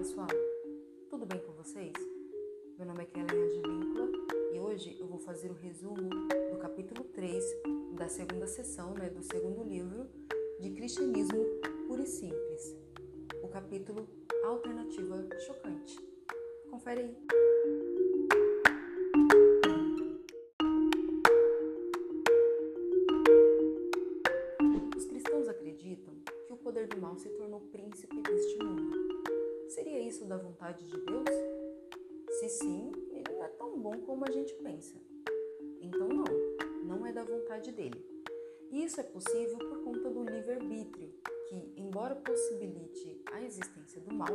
pessoal, tudo bem com vocês? Meu nome é Kellen Advíncula e hoje eu vou fazer o resumo do capítulo 3 da segunda sessão né, do segundo livro de Cristianismo Puro e Simples, o capítulo Alternativa Chocante. Confere aí. Os cristãos acreditam que o poder do mal se tornou príncipe deste mundo. Seria isso da vontade de Deus? Se sim, ele não é tão bom como a gente pensa. Então, não, não é da vontade dele. E isso é possível por conta do livre-arbítrio, que, embora possibilite a existência do mal,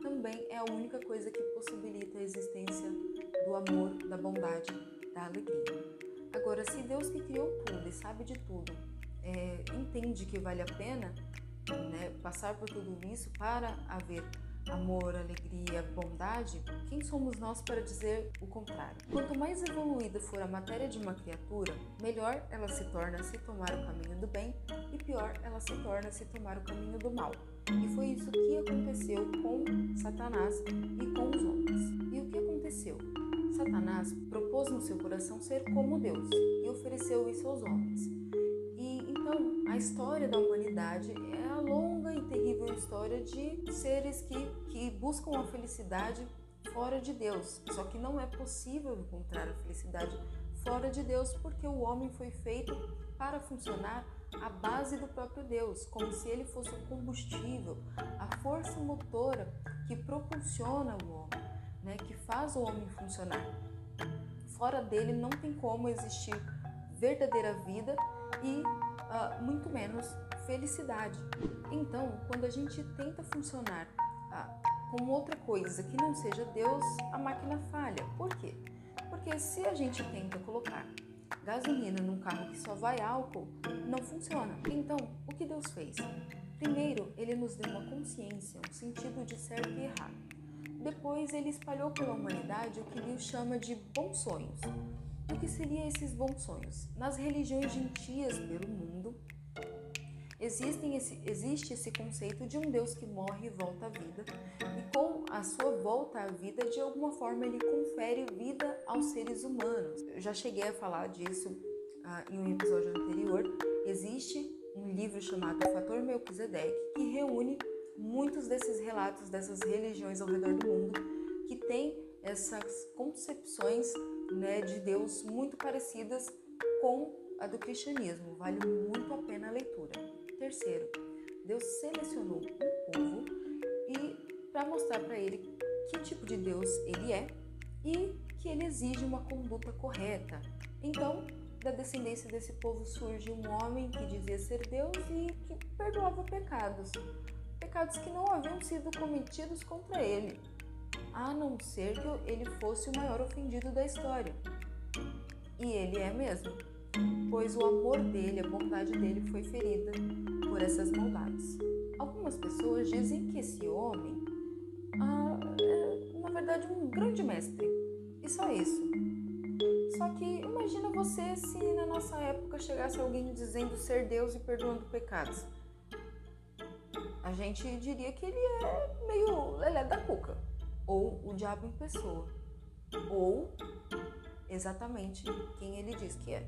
também é a única coisa que possibilita a existência do amor, da bondade, da alegria. Agora, se Deus que criou tudo e sabe de tudo é, entende que vale a pena né, passar por tudo isso para haver amor, alegria, bondade, quem somos nós para dizer o contrário? Quanto mais evoluída for a matéria de uma criatura, melhor ela se torna se tomar o caminho do bem e pior ela se torna se tomar o caminho do mal. E foi isso que aconteceu com Satanás e com os homens. E o que aconteceu? Satanás propôs no seu coração ser como Deus e ofereceu isso aos homens. E então a história da humanidade é a longa e terrível história de seres que, que buscam a felicidade fora de Deus. Só que não é possível encontrar a felicidade fora de Deus porque o homem foi feito para funcionar à base do próprio Deus, como se ele fosse o combustível, a força motora que propulsiona o homem, né, que faz o homem funcionar. Fora dele não tem como existir verdadeira vida e uh, muito menos felicidade. Então, quando a gente tenta funcionar uh, com outra coisa que não seja Deus, a máquina falha. Por quê? Porque se a gente tenta colocar gasolina num carro que só vai álcool, não funciona. Então, o que Deus fez? Primeiro, ele nos deu uma consciência, um sentido de certo e errado. Depois, ele espalhou pela humanidade o que ele chama de bons sonhos. O que seriam esses bons sonhos? Nas religiões gentias pelo mundo, existem esse, existe esse conceito de um Deus que morre e volta à vida, e com a sua volta à vida, de alguma forma, ele confere vida aos seres humanos. Eu já cheguei a falar disso ah, em um episódio anterior. Existe um livro chamado Fator Melquisedeque que reúne muitos desses relatos dessas religiões ao redor do mundo que tem essas concepções né, de Deus muito parecidas com a do cristianismo. Vale muito a pena a leitura. Terceiro, Deus selecionou um povo e para mostrar para ele que tipo de Deus ele é e que ele exige uma conduta correta. Então, da descendência desse povo surge um homem que dizia ser Deus e que perdoava pecados, pecados que não haviam sido cometidos contra ele a não ser que ele fosse o maior ofendido da história. E ele é mesmo, pois o amor dele, a bondade dele foi ferida por essas maldades. Algumas pessoas dizem que esse homem ah, é, na verdade, um grande mestre. E só isso. Só que imagina você se na nossa época chegasse alguém dizendo ser Deus e perdoando pecados. A gente diria que ele é meio lelé da cuca ou o diabo em pessoa, ou exatamente quem ele diz que é.